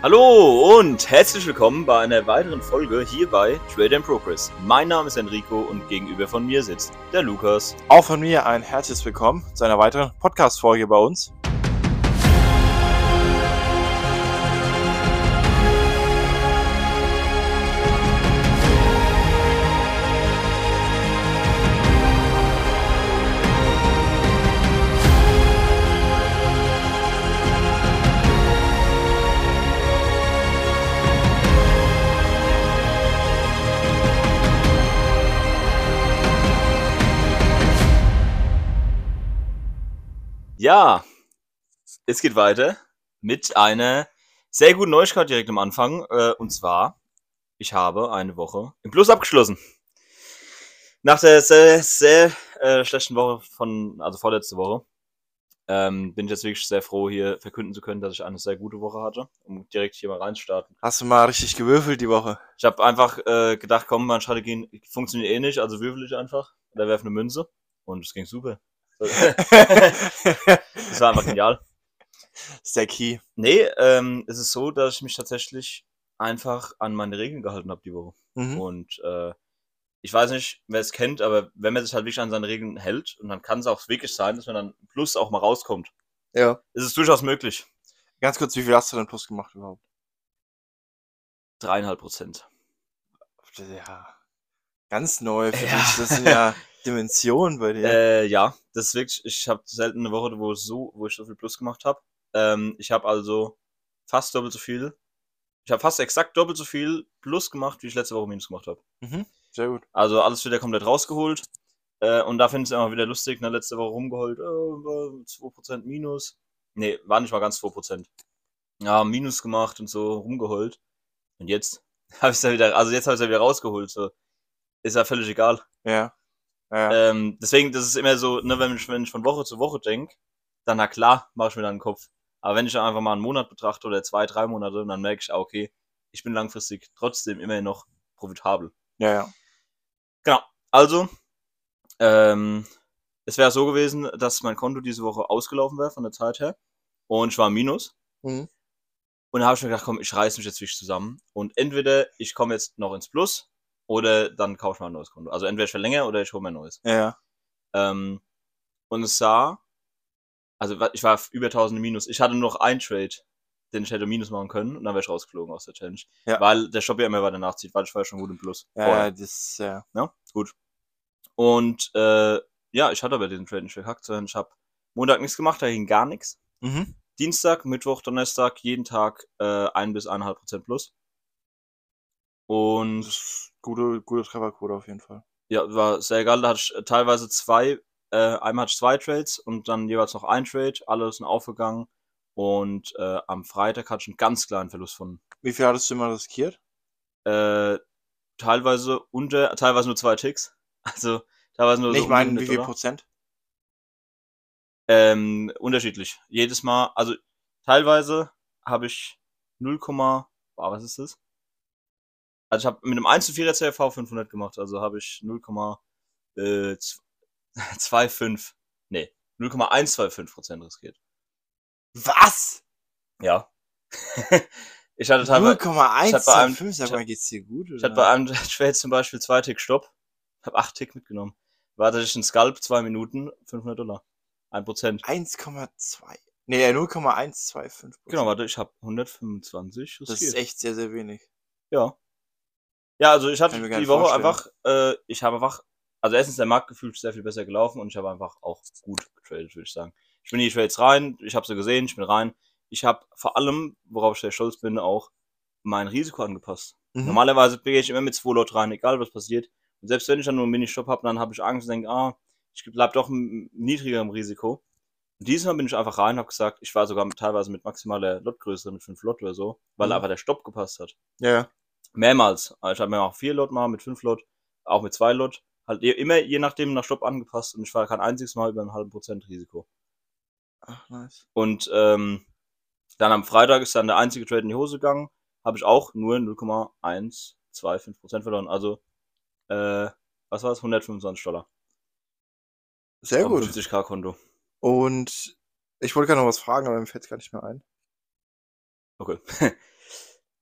Hallo und herzlich willkommen bei einer weiteren Folge hier bei Trade and Progress. Mein Name ist Enrico und gegenüber von mir sitzt der Lukas. Auch von mir ein herzliches Willkommen zu einer weiteren Podcast-Folge bei uns. Ja, es geht weiter mit einer sehr guten Neuigkeit direkt am Anfang. Äh, und zwar, ich habe eine Woche im Plus abgeschlossen. Nach der sehr, sehr äh, schlechten Woche von, also vorletzte Woche, ähm, bin ich jetzt wirklich sehr froh, hier verkünden zu können, dass ich eine sehr gute Woche hatte, um direkt hier mal reinstarten. Hast du mal richtig gewürfelt die Woche? Ich habe einfach äh, gedacht, komm, meine Strategien funktionieren eh nicht, also würfel ich einfach oder werfe eine Münze und es ging super. Das war einfach genial. ist der Key. Nee, ähm, es ist so, dass ich mich tatsächlich einfach an meine Regeln gehalten habe die Woche. Mhm. Und äh, ich weiß nicht, wer es kennt, aber wenn man sich halt wirklich an seine Regeln hält, und dann kann es auch wirklich sein, dass man dann Plus auch mal rauskommt. Ja. Es ist durchaus möglich. Ganz kurz, wie viel hast du denn Plus gemacht überhaupt? Dreieinhalb Prozent. Ja. Ganz neu für Ja. dich. Das sind ja Dimensionen bei dir. Äh, ja, das ist wirklich, ich habe selten eine Woche, wo, so, wo ich so viel Plus gemacht habe. Ähm, ich habe also fast doppelt so viel. Ich habe fast exakt doppelt so viel Plus gemacht, wie ich letzte Woche Minus gemacht habe. Mhm. Sehr gut. Also alles wieder komplett rausgeholt. Äh, und da finde ich es immer wieder lustig, ne, letzte Woche rumgeholt, äh, war 2% Minus. Nee, war nicht mal ganz 2%. Ja, Minus gemacht und so rumgeholt. Und jetzt habe ich es ja wieder, also jetzt habe ich es ja wieder rausgeholt. So. Ist ja völlig egal. Ja. Ja. Ähm, deswegen, das ist immer so, ne, wenn ich, wenn ich von Woche zu Woche denke, dann na klar, mache ich mir dann den Kopf. Aber wenn ich dann einfach mal einen Monat betrachte oder zwei, drei Monate, dann merke ich, ah, okay, ich bin langfristig trotzdem immerhin noch profitabel. ja, ja. Genau. Also, ähm, es wäre so gewesen, dass mein Konto diese Woche ausgelaufen wäre von der Zeit her. Und ich war im Minus. Mhm. Und da habe ich mir gedacht, komm, ich reiß mich jetzt wirklich zusammen. Und entweder ich komme jetzt noch ins Plus oder dann kaufe ich mal ein neues Konto. Also entweder ich verlängere oder ich hole mir ein neues. Ja. Ähm, und es sah, also ich war über 1000 im Minus. Ich hatte nur noch einen Trade, den ich hätte Minus machen können und dann wäre ich rausgeflogen aus der Challenge. Ja. Weil der Shop ja immer weiter nachzieht, weil ich war ja schon gut im Plus. Ja, vorher. ja, das, ja. Ja, gut. Und äh, ja, ich hatte aber diesen Trade nicht verkackt, sondern ich habe Montag nichts gemacht, da ging gar nichts. Mhm. Dienstag, Mittwoch, Donnerstag, jeden Tag äh, 1 bis 1,5 Prozent plus. Und gute, gute Trefferquote auf jeden Fall. ja, war sehr geil. Da hatte ich äh, teilweise zwei, äh, einmal hatte ich zwei Trades und dann jeweils noch ein Trade. Alle sind aufgegangen. Und äh, am Freitag hatte ich einen ganz kleinen Verlust von Wie viel hattest du immer riskiert? äh, teilweise unter, teilweise nur zwei Ticks. Also teilweise nur so ich die meine, 100 wie viel Dollar. Prozent? Ähm, unterschiedlich. Jedes Mal, also teilweise habe ich 0, boah, was ist das? Also ich habe mit einem 1 zu 4er CRV 500 gemacht, also habe ich 0,25, nee, 0,125% riskiert. Was? Ja. ich hatte teilweise, ich hab bei einem- 0,125, ich sag mal, geht's dir gut? ich hatte bei einem Trade zum Beispiel zwei Tick Stopp, habe 8 Tick mitgenommen. War tatsächlich ein Scalp, 2 Minuten, 500 Dollar. 1%. 1,2. Nee, 0,125. Genau, warte, ich habe 125 Das ist riskiert. echt sehr, sehr wenig. Ja. Ja, also ich hatte die Woche vorstellen. einfach, äh, ich habe einfach, also erstens der Markt gefühlt sehr viel besser gelaufen und ich habe einfach auch gut getradet, würde ich sagen. Ich bin in die Trades rein, ich habe sie gesehen, ich bin rein. Ich habe vor allem, worauf ich sehr stolz bin, auch mein Risiko angepasst. Mhm. Normalerweise gehe ich immer mit zwei Lot rein, egal was passiert. Und selbst wenn ich dann nur einen Mini-Stop habe, dann habe ich Angst und denke, ah, ich bleib doch m- niedriger im Risiko. Und dieses Mal bin ich einfach rein, habe gesagt, ich war sogar teilweise mit maximaler Lotgröße, mit 5 Lot oder so, weil Mhm. einfach der Stopp gepasst hat. Ja. Mehrmals. Also Ich habe mir auch vier Lot mal mit fünf Lot, auch mit zwei Lot. Halt immer je nachdem nach Stopp angepasst und ich war kein einziges Mal über einen halben Prozent Risiko. Ach, nice. Und ähm, dann am Freitag ist dann der einzige Trade in die Hose gegangen. Habe ich auch nur 0,125 Prozent verloren. Also, äh, was war es? 125 Dollar. Sehr Auf gut. 50k Konto. Und ich wollte gerade noch was fragen, aber mir fällt es gar nicht mehr ein. Okay.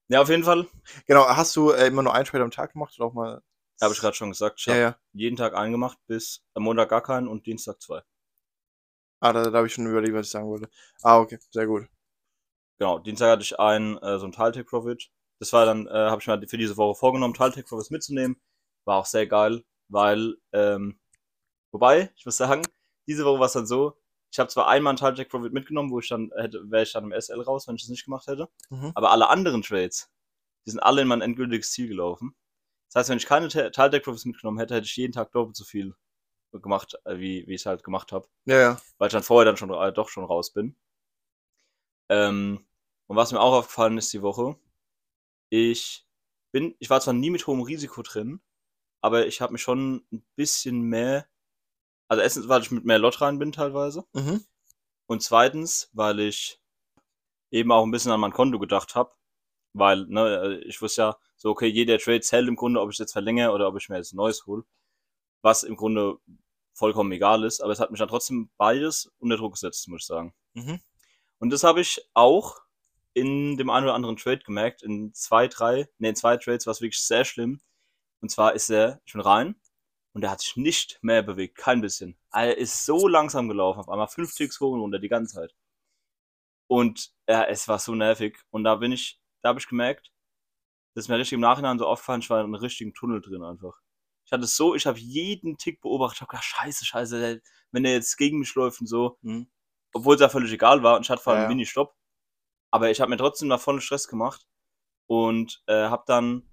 ja, auf jeden Fall. Genau, hast du äh, immer nur einen Trade am Tag gemacht oder auch mal. Habe ich gerade schon gesagt. Ich Ja, ja. jeden Tag einen gemacht, bis am Montag gar keinen und Dienstag zwei. Ah, da, da habe ich schon überlegt, was ich sagen wollte. Ah, okay, sehr gut. Genau, Dienstag hatte ich einen, äh, so einen Teil-Take Profit. Das war dann, äh, habe ich mir für diese Woche vorgenommen, Teil-Take Profits mitzunehmen. War auch sehr geil, weil, ähm, wobei, ich muss sagen, diese Woche war es dann so, ich habe zwar einmal einen Teil-Take Profit mitgenommen, wo ich dann hätte, wäre ich dann im SL raus, wenn ich das nicht gemacht hätte. Mhm. Aber alle anderen Trades, die sind alle in mein endgültiges Ziel gelaufen. Das heißt, wenn ich keine Teil-Take Profits mitgenommen hätte, hätte ich jeden Tag doppelt so viel gemacht, äh, wie, wie ich es halt gemacht habe Ja, ja. weil ich dann vorher dann schon äh, doch schon raus bin. Ähm, und was mir auch aufgefallen ist die Woche, ich bin, ich war zwar nie mit hohem Risiko drin, aber ich habe mich schon ein bisschen mehr, also erstens, weil ich mit mehr Lot rein bin teilweise Mhm. und zweitens, weil ich eben auch ein bisschen an mein Konto gedacht habe, weil ne, ich wusste ja so, okay, jeder Trade zählt im Grunde, ob ich jetzt verlängere oder ob ich mir jetzt ein neues hole, was im Grunde vollkommen egal ist, aber es hat mich dann trotzdem beides unter Druck gesetzt, muss ich sagen. Mhm. Und das habe ich auch in dem einen oder anderen Trade gemerkt, in zwei, drei, ne, in zwei Trades war es wirklich sehr schlimm. Und zwar ist er, ich bin rein und er hat sich nicht mehr bewegt, kein bisschen. Er ist so langsam gelaufen, auf einmal fünf Ticks hoch und runter die ganze Zeit. Und ja, es war so nervig. Und da bin ich, da habe ich gemerkt, das ist mir richtig im Nachhinein so aufgefallen, ich war in einem richtigen Tunnel drin einfach. Ich hatte es so, ich habe jeden Tick beobachtet, ich habe gedacht, scheiße, scheiße, wenn der jetzt gegen mich läuft und so, Mhm. obwohl es ja völlig egal war und ich hatte vor allem Ja, ja. Mini-Stopp. Aber ich habe mir trotzdem da vollen Stress gemacht und äh, habe dann,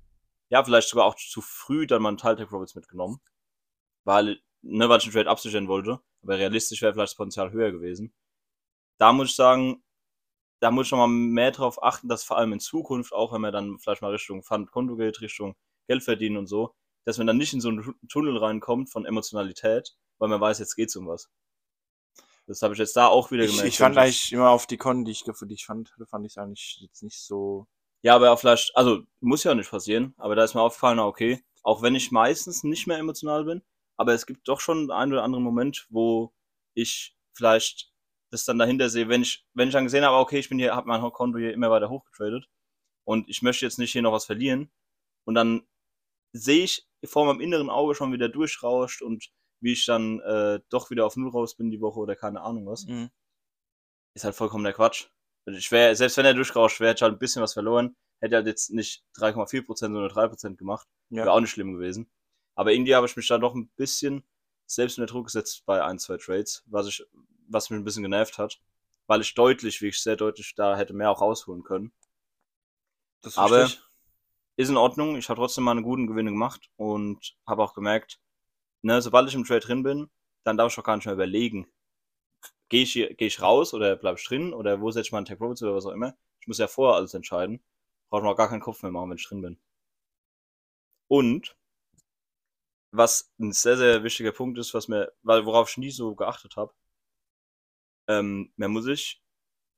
ja, vielleicht sogar auch zu früh dann mal einen Teil Tech Profits mitgenommen, weil, ne, weil ich den Trade absichern wollte, aber realistisch wäre vielleicht das Potenzial höher gewesen. Da muss ich sagen, da muss ich noch mal mehr drauf achten, dass vor allem in Zukunft, auch wenn man dann vielleicht mal Richtung Fund, Konto geht, Richtung Geld verdienen und so, dass man dann nicht in so einen Tu- Tunnel reinkommt von Emotionalität, weil man weiß, jetzt geht's um was. Das habe ich jetzt da auch wieder Ich, gemerkt. ich fand wenn jetzt- eigentlich immer auf die Konten, die ich für dich fand, fand ich es eigentlich jetzt nicht so. Ja, aber vielleicht, also muss ja nicht passieren, aber da ist mir aufgefallen, okay, auch wenn ich meistens nicht mehr emotional bin, aber es gibt doch schon einen oder anderen Moment, wo ich vielleicht das dann dahinter sehe, wenn ich, wenn ich dann gesehen habe, okay, ich bin hier, habe mein Konto hier immer weiter hochgetradet und ich möchte jetzt nicht hier noch was verlieren und dann sehe ich vor meinem inneren Auge schon wieder durchrauscht und wie ich dann äh, doch wieder auf Null raus bin die Woche oder keine Ahnung was Mhm. ist halt vollkommen der Quatsch. Ich wär, selbst wenn er durchgerauscht wäre, hätte ich halt ein bisschen was verloren. Hätte halt jetzt nicht 3,4%, sondern 3% gemacht. Ja. Wäre auch nicht schlimm gewesen. Aber irgendwie habe ich mich da doch ein bisschen selbst unter Druck gesetzt bei ein, zwei Trades, was ich, was mich ein bisschen genervt hat. Weil ich deutlich, wirklich sehr deutlich, da hätte mehr auch rausholen können. Das Aber ich. ist in Ordnung. Ich habe trotzdem meine guten Gewinne gemacht und habe auch gemerkt, ne, sobald ich im Trade drin bin, dann darf ich auch gar nicht mehr überlegen. Gehe ich, hier- geh ich raus oder bleib ich drin oder wo setze ich meinen Tech Profits oder was auch immer. Ich muss ja vorher alles entscheiden. Brauche ich mir auch gar keinen Kopf mehr machen, wenn ich drin bin. Und was ein sehr, sehr wichtiger Punkt ist, was mir, weil worauf ich nie so geachtet habe, ähm, man muss sich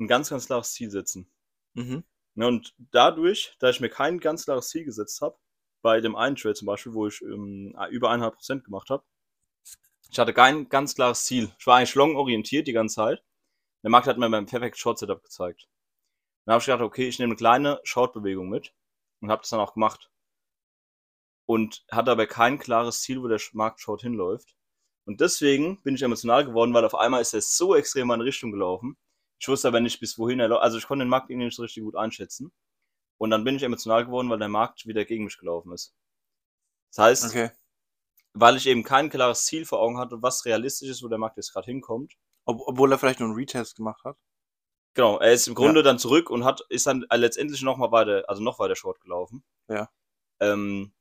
ein ganz, ganz klares Ziel setzen. Mhm. Ne, und dadurch, da ich mir kein ganz klares Ziel gesetzt habe, bei dem einen Trade zum Beispiel, wo ich ähm, über 1,5% gemacht habe, ich hatte kein ganz klares Ziel. Ich war eigentlich long-orientiert die ganze Zeit. Der Markt hat mir beim Perfect Short Setup gezeigt. Dann habe ich gedacht, okay, ich nehme eine kleine Short-Bewegung mit und habe das dann auch gemacht. Und hatte aber kein klares Ziel, wo der Markt Short hinläuft. Und deswegen bin ich emotional geworden, weil auf einmal ist er so extrem in meine Richtung gelaufen. Ich wusste aber nicht, bis wohin er läuft. Also ich konnte den Markt irgendwie nicht so richtig gut einschätzen. Und dann bin ich emotional geworden, weil der Markt wieder gegen mich gelaufen ist. Das heißt, Okay. weil ich eben kein klares Ziel vor Augen hatte, was realistisch ist, wo der Markt jetzt gerade hinkommt. Ob, obwohl er vielleicht nur einen Retest gemacht hat. Genau, er ist im Grunde dann zurück und hat, ist dann letztendlich noch mal weiter, also noch weiter Short gelaufen. Ja. Ähm,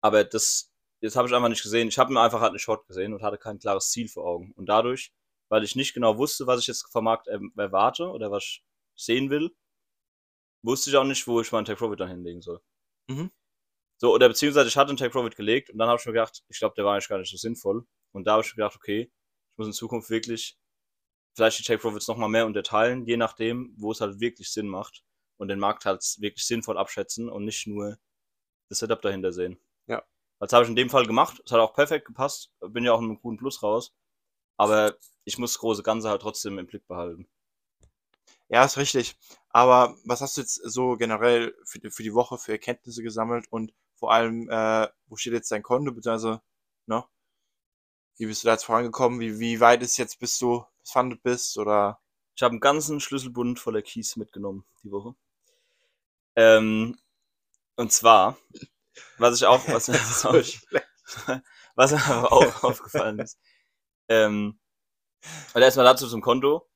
aber das, jetzt habe ich einfach nicht gesehen. Ich habe mir einfach halt eine Short gesehen und hatte kein klares Ziel vor Augen. Und dadurch, weil ich nicht genau wusste, was ich jetzt vom Markt ähm, erwarte oder was ich sehen will, wusste ich auch nicht, wo ich meinen Take Profit dann hinlegen soll. Mhm. So, oder beziehungsweise ich hatte einen Take Profit gelegt und dann habe ich mir gedacht, ich glaube, der war eigentlich gar nicht so sinnvoll. Und da habe ich mir gedacht, okay, ich muss in Zukunft wirklich vielleicht die Take Profits nochmal mehr unterteilen, je nachdem, wo es halt wirklich Sinn macht und den Markt halt wirklich sinnvoll abschätzen und nicht nur das Setup dahinter sehen. Das habe ich in dem Fall gemacht. Es hat auch perfekt gepasst. Bin ja auch mit einem guten Plus raus. Aber ich muss das große Ganze halt trotzdem im Blick behalten. Ja, ist richtig. Aber was hast du jetzt so generell für, die- für die Woche für Erkenntnisse gesammelt und vor allem, äh, wo steht jetzt dein Konto, beziehungsweise, ne? Wie bist du da jetzt vorangekommen? Wie, wie weit ist jetzt, bis du gefundet bist? Oder Ich habe einen ganzen Schlüsselbund voller Keys mitgenommen die Woche. Ähm, und zwar, was ich auch, was, was, auch, was mir auch aufgefallen ist, ähm, also erstmal dazu zum Konto.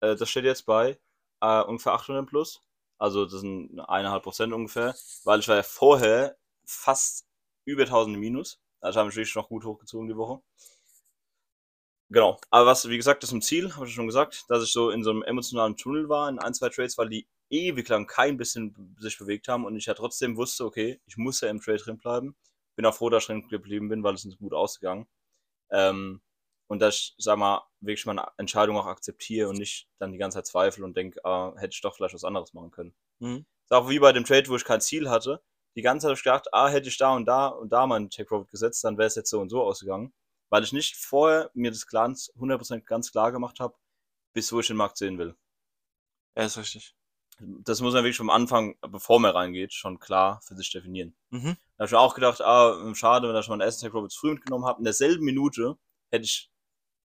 Äh, das steht jetzt bei äh, ungefähr 800 plus. Also das sind eineinhalb Prozent ungefähr, weil ich war ja vorher fast über 1000 im Minus. Also habe ich wirklich noch gut hochgezogen die Woche. Genau. Aber was, wie gesagt, das ist ein Ziel, habe ich schon gesagt, dass ich so in so einem emotionalen Tunnel war in ein, zwei Trades, weil die ewig lang kein bisschen sich bewegt haben und ich ja trotzdem wusste, okay, ich muss ja im Trade drin bleiben. Bin auch froh, dass ich drin geblieben bin, weil es ist gut ausgegangen. Ähm, und dass ich, sag mal, wirklich meine Entscheidung auch akzeptiere und nicht dann die ganze Zeit zweifle und denke, ah, hätte ich doch vielleicht was anderes machen können. Mhm. Ist auch wie bei dem Trade, wo ich kein Ziel hatte. Die ganze Zeit habe ich gedacht, ah, hätte ich da und da und da meinen Take Profit gesetzt, dann wäre es jetzt so und so ausgegangen. Weil ich nicht vorher mir das ganz 100% ganz klar gemacht habe, bis wo ich den Markt sehen will. ja, ist richtig. Das muss man wirklich vom Anfang, bevor man reingeht, schon klar für sich definieren. Mhm. Da habe ich mir auch gedacht, ah, schade, wenn ich meinen ersten Take Profit früh mitgenommen habe. In derselben Minute hätte ich,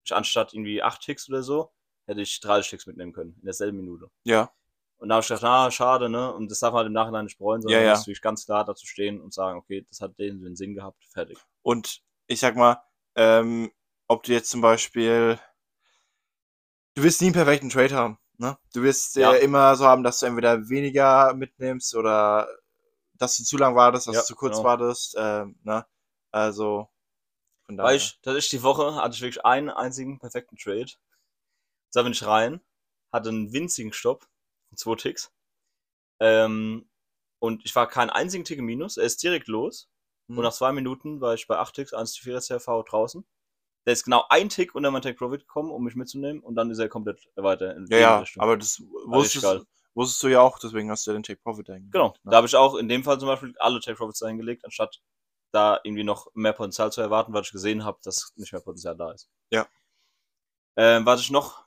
ich anstatt irgendwie 8 Ticks oder so, hätte ich 30 Ticks mitnehmen können. In derselben Minute. Ja, Und da habe ich gedacht, ah, schade, ne? Und das darf man halt im Nachhinein nicht bereuen, sondern Ja, man ja. muss wirklich ganz klar dazu stehen und sagen, okay, das hat den, den Sinn gehabt, fertig. und ich sag mal, ähm, ob du jetzt zum Beispiel, du wirst nie einen perfekten Trade haben, ne? Du wirst Ja. äh, immer so haben, dass du entweder weniger mitnimmst oder dass du zu lang wartest, dass Ja, du zu kurz genau. wartest, ähm, ne? Also, von daher. Weil ich, das ist die Woche, hatte ich wirklich einen einzigen perfekten Trade. Da bin ich rein, hatte einen winzigen Stopp zwei Ticks. Ähm, und ich war keinen einzigen Tick im Minus. Er ist direkt los. Mhm. Und nach zwei Minuten war ich bei 8 Ticks, 1 zu 4 CRV draußen. Der ist genau ein Tick unter mein Take Profit gekommen, um mich mitzunehmen. Und dann ist er komplett weiter in ja, ja, Richtung. aber das wusstest, geil. wusstest du ja auch, deswegen hast du ja den Take Profit eingelegt. Genau. Ne? Da habe ich auch in dem Fall zum Beispiel alle Take Profits eingelegt, anstatt da irgendwie noch mehr Potenzial zu erwarten, weil ich gesehen habe, dass nicht mehr Potenzial da ist. Ja. Ähm, was ich noch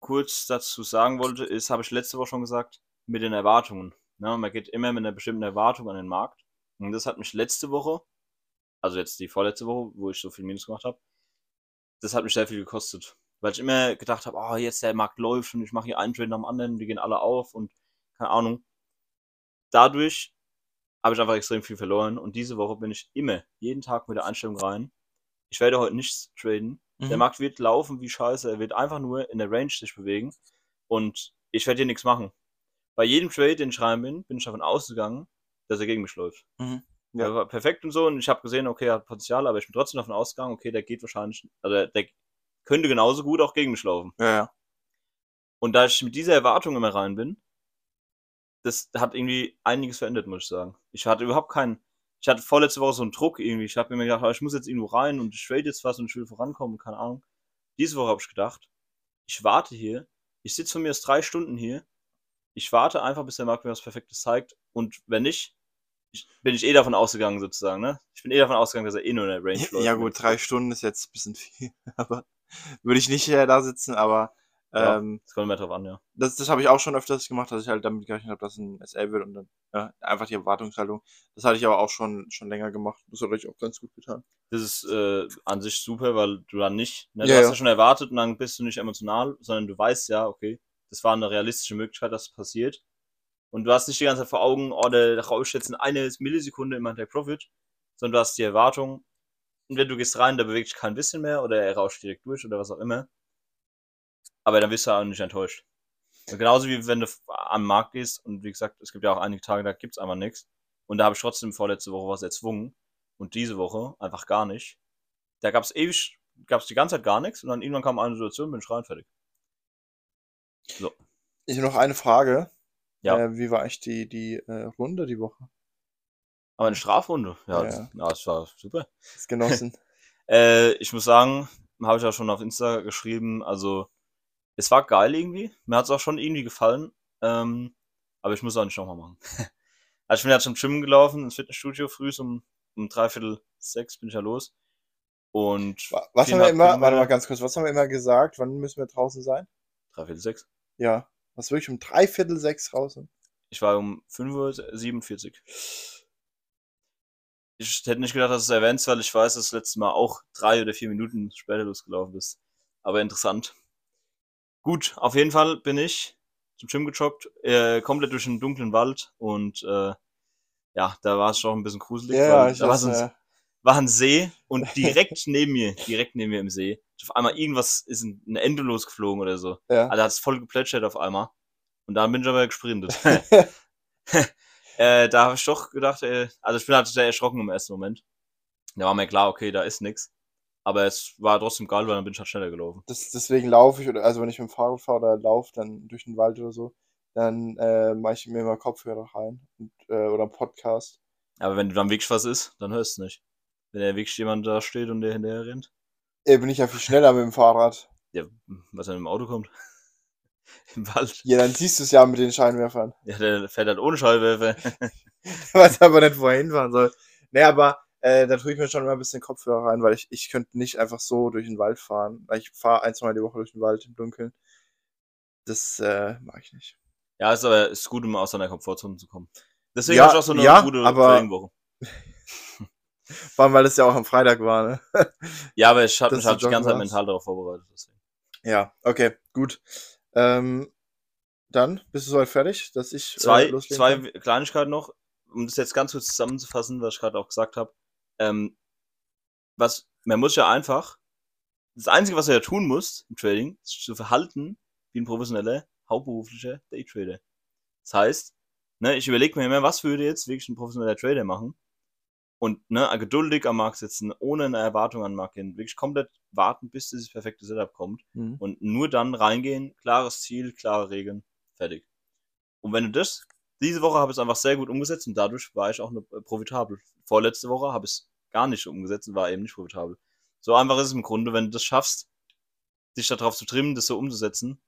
kurz dazu sagen wollte, ist, habe ich letzte Woche schon gesagt, mit den Erwartungen. Ne? Man geht immer mit einer bestimmten Erwartung an den Markt. Und das hat mich letzte Woche, also jetzt die vorletzte Woche, wo ich so viel Minus gemacht habe, das hat mich sehr viel gekostet. Weil ich immer gedacht habe, oh, jetzt der Markt läuft und ich mache hier einen Trade nach dem anderen, die gehen alle auf und keine Ahnung. Dadurch habe ich einfach extrem viel verloren und diese Woche bin ich immer, jeden Tag mit der Einstellung rein. Ich werde heute nichts traden. Der Mhm. Markt wird laufen wie scheiße. Er wird einfach nur in der Range sich bewegen und ich werde hier nichts machen. Bei jedem Trade, den ich rein bin, bin ich davon ausgegangen, dass er gegen mich läuft. Mhm. Der Ja. war perfekt und so und ich habe gesehen, okay, er hat Potenzial, aber ich bin trotzdem davon ausgegangen, okay, der geht wahrscheinlich, also der, der könnte genauso gut auch gegen mich laufen. Ja, ja. Und da ich mit dieser Erwartung immer rein bin, das hat irgendwie einiges verändert, muss ich sagen. Ich hatte überhaupt keinen, ich hatte vorletzte Woche so einen Druck irgendwie. Ich habe mir gedacht, ah, ich muss jetzt irgendwo rein und ich trade jetzt was und ich will vorankommen, keine Ahnung. Diese Woche habe ich gedacht, ich warte hier, ich sitze von mir aus drei Stunden hier, ich warte einfach, bis der Markt mir was Perfektes zeigt und wenn nicht, ich, bin ich eh davon ausgegangen sozusagen, ne? Ich bin eh davon ausgegangen, dass er eh nur in der Range läuft. Ja gut, drei Stunden ist jetzt ein bisschen viel, aber würde ich nicht äh, da sitzen, aber Ja. ähm, Das kommt mehr drauf an, ja. das, das habe ich auch schon öfters gemacht, dass ich halt damit gerechnet habe, dass ein SL wird und dann ja, einfach die Erwartungshaltung. Das hatte ich aber auch schon, schon länger gemacht. Das hat euch auch ganz gut getan. Das ist äh, an sich super, weil du dann nicht, ne, du Ja, hast ja. ja schon erwartet und dann bist du nicht emotional, sondern du weißt ja, okay, das war eine realistische Möglichkeit, dass es passiert. Und du hast nicht die ganze Zeit vor Augen, oh, der rauscht jetzt in eine Millisekunde in mein Take Profit, sondern du hast die Erwartung, entweder du gehst rein, da bewegt sich kein bisschen mehr oder er rauscht direkt durch oder was auch immer. Aber dann wirst du auch nicht enttäuscht. Und genauso wie wenn du am Markt gehst und wie gesagt, es gibt ja auch einige Tage, da gibt's einfach nichts. Und da habe ich trotzdem vorletzte Woche was erzwungen und diese Woche einfach gar nicht. Da gab's ewig, gab's die ganze Zeit gar nichts und dann irgendwann kam eine Situation, bin ich rein, fertig. So. Ich habe noch eine Frage. Ja. Äh, wie war eigentlich die, die äh, Runde die Woche? Aber eine Strafrunde, ja, Ja. Das, ja, das war super. Das genossen. Äh, ich muss sagen, habe ich auch schon auf Insta geschrieben, also es war geil irgendwie. Mir hat es auch schon irgendwie gefallen. Ähm, aber ich muss auch nicht nochmal machen. also ich bin jetzt zum Gym gelaufen, ins Fitnessstudio früh um, um dreiviertel sechs bin ich ja los. Und Wa- was haben wir immer, warte mal ganz kurz, was haben wir immer gesagt? Wann müssen wir draußen sein? dreiviertel sechs. Ja. Du wirklich um drei Viertel sechs draußen? Ich war um 5.47 Uhr. Ich hätte nicht gedacht, dass du es erwähnst, weil ich weiß, dass du das letzte Mal auch drei oder vier Minuten später losgelaufen bist. Aber interessant. Gut, auf jeden Fall bin ich zum Gym gejoggt, äh, komplett durch einen dunklen Wald und äh, ja, da war es schon ein bisschen gruselig. Ja, weil ich da weiß, ja. War ein See und direkt neben mir, direkt neben mir im See, auf einmal irgendwas ist in eine Ente losgeflogen oder so. Ja. Also hat es voll geplätschert auf einmal. Und dann bin ich aber gesprintet. äh, da habe ich doch gedacht, äh, also ich bin halt sehr erschrocken im ersten Moment. Da war mir klar, okay, da ist nix. Aber es war trotzdem geil, weil dann bin ich halt schneller gelaufen. Das, deswegen laufe ich, oder also wenn ich mit dem Fahrrad fahre oder laufe dann durch den Wald oder so, dann äh, mache ich mir immer Kopfhörer rein und, äh, oder einen Podcast. Aber wenn du dann wirklich was ist, dann hörst du nicht. Wenn da wirklich jemand da steht und der hinterher rennt. Äh, bin ich ja viel schneller mit dem Fahrrad. Ja, was dann im Auto kommt. Im Wald. Ja, dann siehst du es ja mit den Scheinwerfern. Ja, der fährt halt ohne Scheinwerfer. weiß aber nicht, wo er hinfahren soll. Nee, aber äh, da tue ich mir schon immer ein bisschen Kopfhörer rein, weil ich, ich könnte nicht einfach so durch den Wald fahren. Ich fahre ein, zwei Mal die Woche durch den Wald im Dunkeln. Das äh, mag ich nicht. Ja, ist aber ist gut, um aus seiner Komfortzone zu kommen. Deswegen Ja, habe ich auch so eine ja, gute aber- Trainingwoche. Vor allem, weil es ja auch am Freitag war, ne? Ja, aber ich habe mich halt die ganze Zeit mental darauf vorbereitet. Deswegen. Ja, okay, gut. Ähm, dann bist du soweit fertig, dass ich äh, Zwei, loslegen zwei kann? Kleinigkeiten noch, um das jetzt ganz kurz zusammenzufassen, was ich gerade auch gesagt habe. Ähm, was, man muss ja einfach, das Einzige, was du ja tun musst im Trading, ist zu verhalten wie ein professioneller, hauptberuflicher Daytrader. Das heißt, ne, ich überlege mir immer, was würde jetzt wirklich ein professioneller Trader machen? Und ne, geduldig am Markt sitzen, ohne eine Erwartung an den Markt gehen, wirklich komplett warten, bis dieses perfekte Setup kommt Mhm. und nur dann reingehen, klares Ziel, klare Regeln, fertig. Und wenn du das, diese Woche habe ich es einfach sehr gut umgesetzt und dadurch war ich auch eine, äh, profitabel. Vorletzte Woche habe ich es gar nicht umgesetzt und war eben nicht profitabel. So einfach ist es im Grunde, wenn du das schaffst, dich darauf zu trimmen, das so umzusetzen,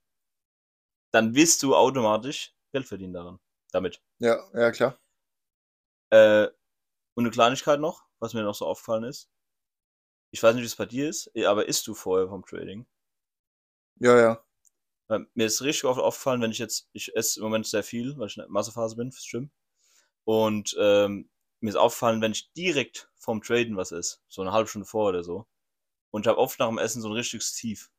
dann wirst du automatisch Geld verdienen daran. Damit. Ja, ja, klar. Äh, und eine Kleinigkeit noch, was mir noch so aufgefallen ist. Ich weiß nicht, wie es bei dir ist, eh, aber isst du vorher vom Trading? Ja, ja. Weil mir ist richtig oft aufgefallen, wenn ich jetzt, ich esse im Moment sehr viel, weil ich in der Massephase bin fürs Gym. Und ähm, mir ist aufgefallen, wenn ich direkt vom Traden was esse, so eine halbe Stunde vor oder so, und ich habe oft nach dem Essen so ein richtiges Tief.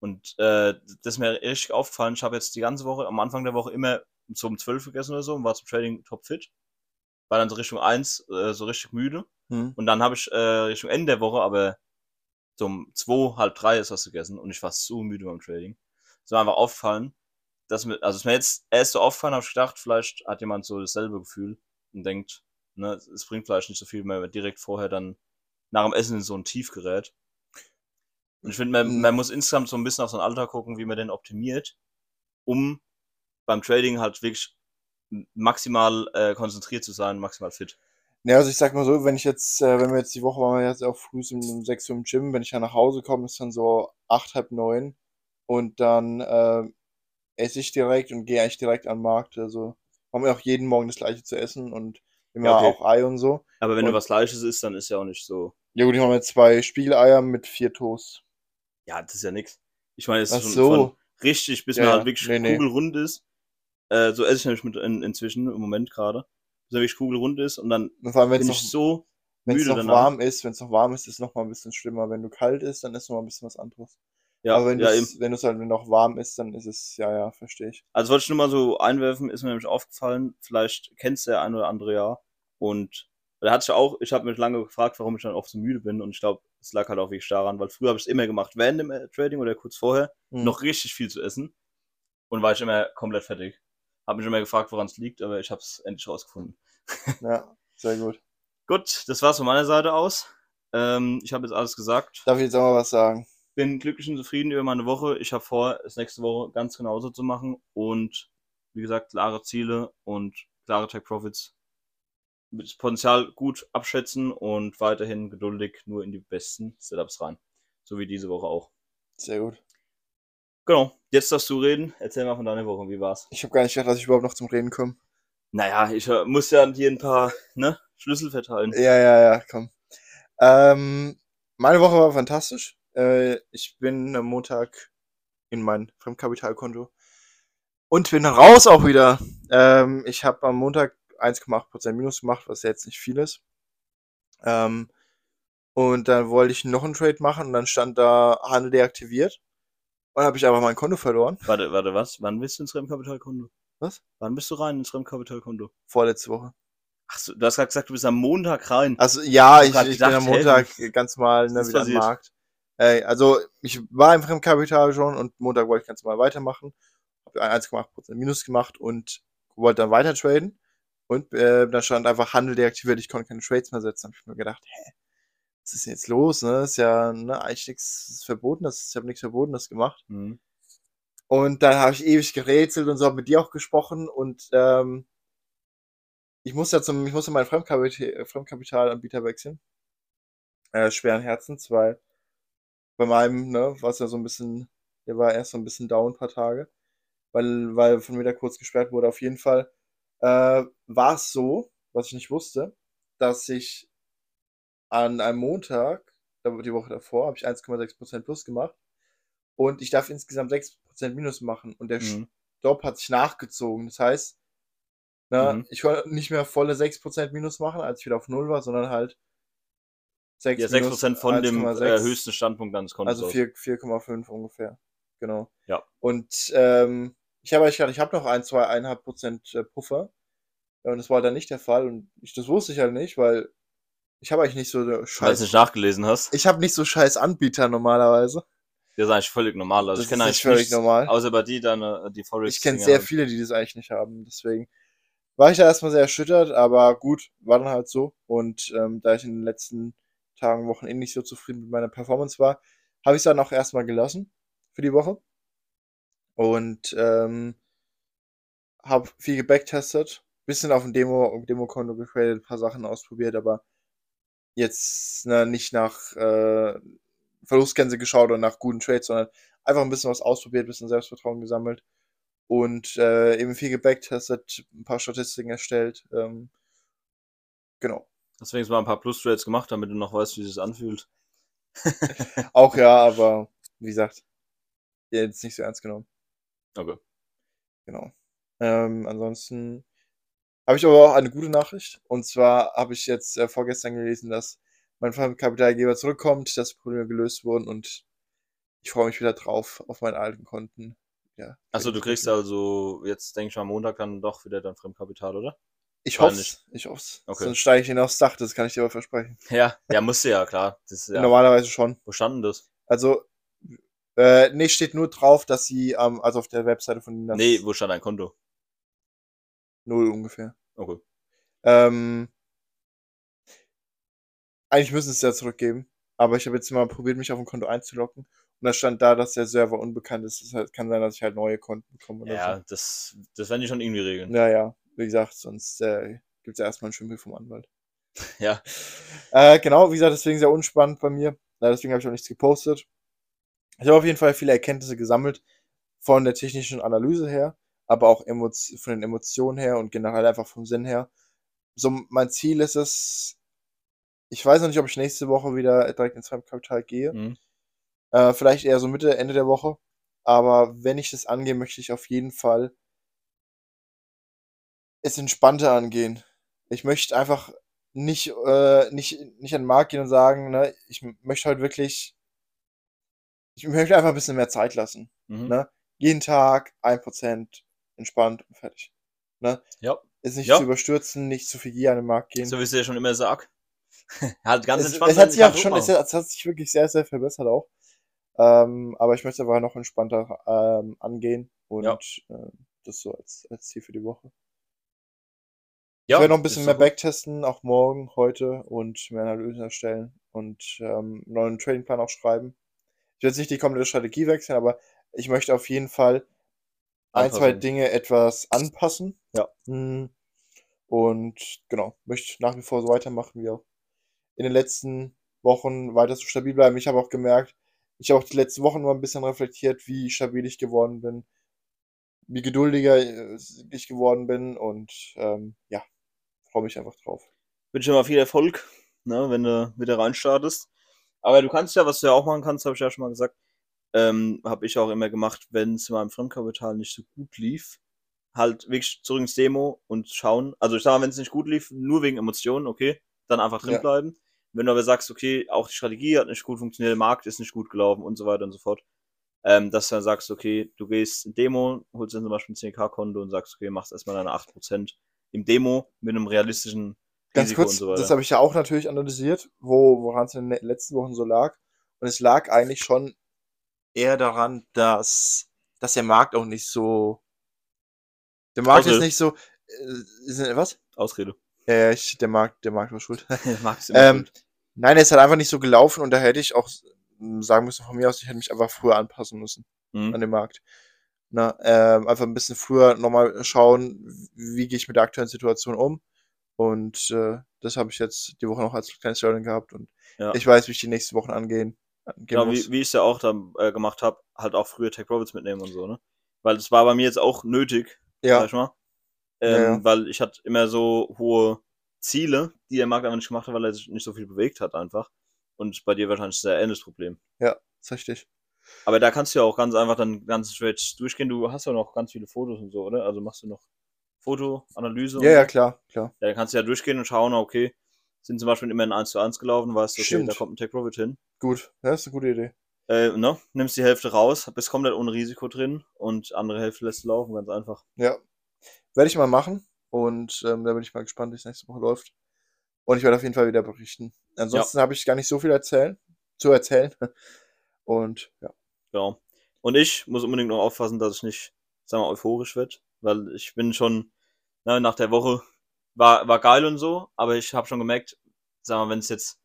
Und äh, das ist mir richtig aufgefallen. Ich habe jetzt die ganze Woche, am Anfang der Woche immer so um 12 gegessen oder so und war zum Trading topfit. War dann so Richtung 1 äh, so richtig müde. Hm. Und dann habe ich äh, Richtung Ende der Woche aber so um zwei, halb drei ist was gegessen und ich war so müde beim Trading. Es war einfach aufgefallen, dass mir, also es ist mir jetzt erst so aufgefallen, habe ich gedacht, vielleicht hat jemand so dasselbe Gefühl und denkt, ne, es bringt vielleicht nicht so viel, wenn man direkt vorher dann nach dem Essen in so ein Tief gerät. Und ich finde, man, Mhm. man muss insgesamt so ein bisschen auf sein Alter gucken, wie man den optimiert, um beim Trading halt wirklich maximal äh, konzentriert zu sein, maximal fit. Ja, also ich sag mal so, wenn ich jetzt, äh, wenn wir jetzt die Woche waren wir jetzt auch früh um, um 6 Uhr im Gym, wenn ich dann nach Hause komme, ist dann so acht, halb neun und dann äh, esse ich direkt und gehe eigentlich direkt an den Markt. Also haben wir auch jeden Morgen das gleiche zu essen und immer Ja, okay. auch Ei und so. Aber wenn du Und- was Gleiches isst, dann ist ja auch nicht so. Ja gut, ich habe jetzt zwei Spiegeleier mit vier Toast. Ja, das ist ja nix. Ich meine, es ist schon so. von richtig, bis Ja, man halt wirklich Nee, nee. kugelrund ist. Äh, so esse ich nämlich mit in, inzwischen im Moment gerade. Bis er wirklich kugelrund ist und dann Und vor allem, wenn es bin noch, ich so wenn es müde noch danach. warm ist, wenn es noch warm ist, ist es noch mal ein bisschen schlimmer. Wenn du kalt ist, dann ist noch mal ein bisschen was anderes. Ja, Aber wenn ja, eben. wenn es halt noch warm ist, dann ist es, ja, ja, verstehe ich. Also wollte ich nur mal so einwerfen, ist mir nämlich aufgefallen, vielleicht kennst du der ein oder andere ja. Und da hatte ich auch, ich habe mich lange gefragt, warum ich dann oft so müde bin. Und ich glaube, es lag halt auch wirklich daran, weil früher habe ich es immer gemacht, während dem Trading oder kurz vorher, Hm. noch richtig viel zu essen. Und war ich immer komplett fertig. Habe mich immer gefragt, woran es liegt, aber ich habe es endlich rausgefunden. Ja, sehr gut. Gut, das war's von meiner Seite aus. Ähm, ich habe jetzt alles gesagt. Darf ich jetzt auch mal was sagen? Bin glücklich und zufrieden über meine Woche. Ich habe vor, es nächste Woche ganz genauso zu machen. Und wie gesagt, klare Ziele und klare Tech Profits. Mit das Potenzial gut abschätzen und weiterhin geduldig nur in die besten Setups rein. So wie diese Woche auch. Sehr gut. Genau, jetzt darfst du reden. Erzähl mal von deiner Woche, wie war's? Ich habe gar nicht gedacht, dass ich überhaupt noch zum Reden komme. Naja, ich äh, muss ja hier ein paar ne, Schlüssel verteilen. Ja, ja, ja, komm. Ähm, meine Woche war fantastisch. Äh, ich bin am Montag in mein Fremdkapitalkonto Und bin raus auch wieder. Ähm, ich habe am Montag 1,8% Minus gemacht, was jetzt nicht viel ist. Ähm, und dann wollte ich noch einen Trade machen und dann stand da Handel deaktiviert. Und dann habe ich einfach mein Konto verloren. Warte, warte, was? Wann bist du ins Remkapitalkonto? Was? Wann bist du rein ins Remkapitalkonto? Vorletzte Woche. Ach so, du hast gerade gesagt, du bist am Montag rein. Also ja, ich, grad ich gedacht, bin am Montag ganz normal was ne, wieder am? Markt. Äh, also ich war im Fremdkapital schon und Montag wollte ich ganz normal weitermachen. Habe 1,8% Minus gemacht und wollte dann weiter traden. Und äh, da stand einfach Handel deaktiviert, ich konnte keine Trades mehr setzen. habe ich mir gedacht, hä, was ist denn jetzt los? Ne? Ist ja ne, eigentlich nichts Verbotenes. Ich habe nichts Verbotenes gemacht. Mhm. Und dann habe ich ewig gerätselt und so, habe mit dir auch gesprochen und ähm, ich muss ja zum, ich muss ja meinen Fremdkapital, Fremdkapitalanbieter wechseln. Äh, schweren Herzens, weil bei meinem, ne, war es ja so ein bisschen, der war erst so ein bisschen down ein paar Tage, weil, weil von mir da kurz gesperrt wurde. Auf jeden Fall äh, war es so, was ich nicht wusste, dass ich an einem Montag, da- die Woche davor, habe ich 1,6% plus gemacht und ich darf insgesamt 6% minus machen und der Mhm. Stopp hat sich nachgezogen. Das heißt, ne, Mhm. ich konnte nicht mehr volle 6% minus machen, als ich wieder auf Null war, sondern halt 6 Ja, 6% von dem äh, 1,6. höchsten Standpunkt deines Kontos. Also aus. 4 4,5 ungefähr. Genau. Ja. Und ähm, ich habe eigentlich gedacht, ich habe noch ein, zwei, eineinhalb Prozent äh, Puffer. Und das war dann nicht der Fall. Und ich, das wusste ich halt nicht, weil ich habe eigentlich nicht so Weil du scheiß. nicht nachgelesen hast. Ich habe nicht so scheiß Anbieter normalerweise. Das ist eigentlich völlig normal. Also Das ich kenne eigentlich völlig nichts, normal. Außer bei dir deine, die Forex. Ich kenne sehr viele, die das eigentlich nicht haben. Deswegen war ich da erstmal sehr erschüttert, aber gut, war dann halt so. Und ähm, da ich in den letzten Tagen, Wochen eh nicht so zufrieden mit meiner Performance war, habe ich es dann auch erstmal gelassen für die Woche. Und ähm, habe viel gebacktestet, bisschen auf dem Demo, Demo-Konto getradet, ein paar Sachen ausprobiert, aber jetzt ne, nicht nach äh, Verlustgänse geschaut oder nach guten Trades, sondern einfach ein bisschen was ausprobiert, ein bisschen Selbstvertrauen gesammelt und äh, eben viel gebacktestet, ein paar Statistiken erstellt. Ähm, genau. Deswegen mal ein paar Plus-Trades gemacht, damit du noch weißt, wie es sich anfühlt. Auch ja, aber wie gesagt, jetzt nicht so ernst genommen. Okay. Genau. Ähm, ansonsten habe ich aber auch eine gute Nachricht. Und zwar habe ich jetzt äh, vorgestern gelesen, dass mein Kapitalgeber zurückkommt, dass Probleme gelöst wurden und ich freue mich wieder drauf auf meinen alten Konten. Ja, Achso, du kriegst also jetzt, denke ich mal, am Montag dann doch wieder dein Fremdkapital, oder? Ich hoffe. Ich hoffe Okay. Sonst steige ich hin aufs Dach, das kann ich dir aber versprechen. Ja, ja, musst du ja, klar. Ja, Normalerweise schon. Wo stand denn das? Also, äh, nee, steht nur drauf, dass sie, ähm, also auf der Webseite von ihnen Nee, wo stand dein Konto? Null ungefähr. Okay. Ähm, eigentlich müssen sie es ja zurückgeben, aber ich habe jetzt mal probiert, mich auf ein Konto einzuloggen und da stand da, dass der Server unbekannt ist. Das heißt, kann sein, dass ich halt neue Konten bekomme oder Ja, das, das werden die schon irgendwie regeln. so. Naja, wie gesagt, sonst äh, gibt es ja erstmal einen Schimpel vom Anwalt. Ja. Äh, genau, wie gesagt, deswegen sehr unspannend bei mir. Ja, deswegen habe ich auch nichts gepostet. Ich habe auf jeden Fall viele Erkenntnisse gesammelt von der technischen Analyse her, aber auch Emotio- von den Emotionen her und generell einfach vom Sinn her. So, mein Ziel ist es, ich weiß noch nicht, ob ich nächste Woche wieder direkt ins Fremdkapital gehe. Mhm. Äh, vielleicht eher so Mitte, Ende der Woche. Aber wenn ich das angehe, möchte ich auf jeden Fall es entspannter angehen. Ich möchte einfach nicht, äh, nicht, nicht an den Markt gehen und sagen, ne, ich möchte heute wirklich, ich möchte einfach ein bisschen mehr Zeit lassen. Mhm. Ne? Jeden Tag 1% entspannt und fertig. Ne? Ja. Ist nicht Ja. zu überstürzen, nicht zu viel Gier an den Markt gehen. So wie es dir schon immer sag. halt ganz es, entspannt es hat sich auch schon, es hat, es hat sich wirklich sehr, sehr verbessert auch. Ähm, aber ich möchte aber noch entspannter ähm, angehen und Ja. äh, das so als, als Ziel für die Woche. Ja, ich werde noch ein bisschen mehr gut. backtesten, auch morgen, heute und mehr Analysen erstellen und ähm, einen neuen Tradingplan auch schreiben. Ich will jetzt nicht die komplette Strategie wechseln, aber ich möchte auf jeden Fall ein, zwei. Dinge etwas anpassen. Ja. Mm, Und genau, möchte nach wie vor so weitermachen wie auch in den letzten Wochen weiter so stabil bleiben. Ich habe auch gemerkt, ich habe auch die letzten Wochen mal ein bisschen reflektiert, wie stabil ich geworden bin, wie geduldiger äh, ich geworden bin und ähm, ja, freue mich einfach drauf. wünsche dir mal viel Erfolg, ne, wenn du wieder reinstartest. Aber du kannst ja, was du ja auch machen kannst, habe ich ja schon mal gesagt, ähm, habe ich auch immer gemacht, wenn es in meinem Fremdkapital nicht so gut lief, halt wirklich zurück ins Demo und schauen. Also ich sage, wenn es nicht gut lief, nur wegen Emotionen, okay, dann einfach drin Ja. bleiben. Wenn du aber sagst, okay, auch die Strategie hat nicht gut funktioniert, der Markt ist nicht gut gelaufen und so weiter und so fort, ähm, dass du dann sagst, okay, du gehst in Demo, holst dann zum Beispiel ein 10k-Konto und sagst, okay, machst erstmal deine 8% im Demo mit einem realistischen Ganz Risiko kurz, so das habe ich ja auch natürlich analysiert, wo, woran es in den letzten Wochen so lag. Und es lag eigentlich schon eher daran, dass, dass der Markt auch nicht so. Der Markt ist Ausrede. nicht so. Äh, ist, was? Ausrede. Ich, der Markt, der Markt war schuld. Der Markt ist immer Ähm, schuld. Nein, er ist halt einfach nicht so gelaufen und da hätte ich auch mm, sagen müssen von mir aus, ich hätte mich einfach früher anpassen müssen Mhm. an den Markt. Na, ähm, einfach ein bisschen früher nochmal schauen, wie gehe ich mit der aktuellen Situation um. Und äh, das habe ich jetzt die Woche noch als kleines Learning gehabt und Ja. ich weiß, wie ich die nächsten Wochen angehen Genau, muss. wie, wie ich es ja auch dann äh, gemacht habe, halt auch früher Tech Profits mitnehmen und so, ne? Weil das war bei mir jetzt auch nötig, sag ja, ich mal. Ja, Ähm, ja. Weil ich hatte immer so hohe Ziele, die der Markt einfach nicht gemacht hat, weil er sich nicht so viel bewegt hat einfach. Und bei dir wahrscheinlich sehr ähnliches Problem. ja, ist richtig. Aber da kannst du ja auch ganz einfach dann ganz straight durchgehen. Du hast ja noch ganz viele Fotos und so, oder? Also machst du noch Fotoanalyse? Ja, ja, klar, klar. Ja, dann kannst du ja durchgehen und schauen, okay, sind zum Beispiel immer in 1 zu 1 gelaufen, weißt du, okay, da kommt ein Tech Profit hin. Gut, ja, ist eine gute Idee. Äh, ne? Nimmst die Hälfte raus, bist komplett ohne Risiko drin und andere Hälfte lässt du laufen, ganz einfach. Ja, werde ich mal machen und ähm, da bin ich mal gespannt, wie es nächste Woche läuft. Und ich werde auf jeden Fall wieder berichten. Ansonsten habe ich gar nicht so viel erzählen, zu erzählen. Und ja, Genau. Und ich muss unbedingt noch aufpassen, dass ich nicht, sagen wir, euphorisch werde, weil ich bin schon, ne, nach der Woche war, war geil und so, aber ich habe schon gemerkt, sagen wir, wenn es jetzt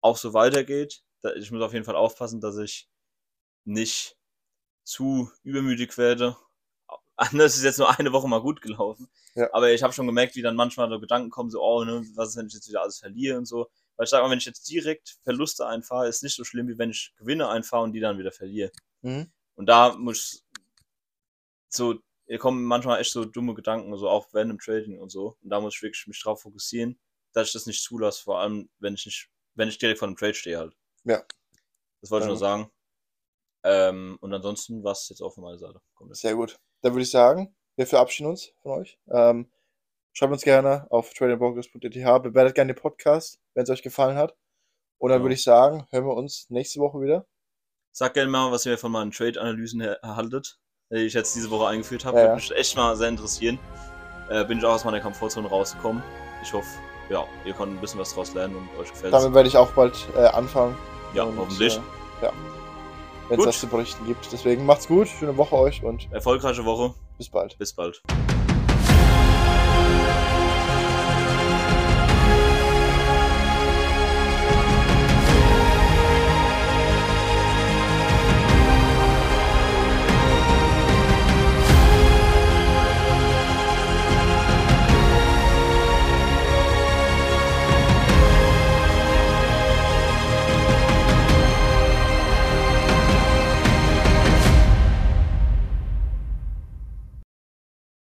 auch so weitergeht, da, ich muss auf jeden Fall aufpassen, dass ich nicht zu übermütig werde. Das ist jetzt nur eine Woche mal gut gelaufen. Ja. Aber ich habe schon gemerkt, wie dann manchmal so Gedanken kommen, so, oh, ne, was ist, wenn ich jetzt wieder alles verliere und so. Weil ich sag mal, wenn ich jetzt direkt Verluste einfahre, ist nicht so schlimm, wie wenn ich Gewinne einfahre und die dann wieder verliere. mhm. Und da muss so, hier kommen manchmal echt so dumme Gedanken, so auch während dem Trading und so. Und da muss ich wirklich mich drauf fokussieren, dass ich das nicht zulasse, vor allem wenn ich nicht, wenn ich direkt vor einem Trade stehe halt. Ja. Das wollte ich Ja. nur sagen. Ähm, und ansonsten war es jetzt auch von meiner Seite. Kommt jetzt. sehr gut. Dann würde ich sagen, wir verabschieden uns von euch. Ähm, schreibt uns gerne auf tradingbrokers.eth, bewertet gerne den Podcast, wenn es euch gefallen hat. Und dann Ja. würde ich sagen, hören wir uns nächste Woche wieder. Sag gerne mal, was ihr von meinen Trade-Analysen erhaltet, die ich jetzt diese Woche eingeführt habe. Ja, Würde mich echt mal sehr interessieren. Äh, bin ich auch aus meiner Komfortzone rausgekommen. Ich hoffe, ja, ihr könnt ein bisschen was draus lernen und euch gefällt. Damit werde ich auch bald äh, anfangen. Ja, Und, hoffentlich. Äh, ja. Wenn es was zu berichten gibt. Deswegen macht's gut, schöne Woche euch und Erfolgreiche Woche. bis bald. Bis bald.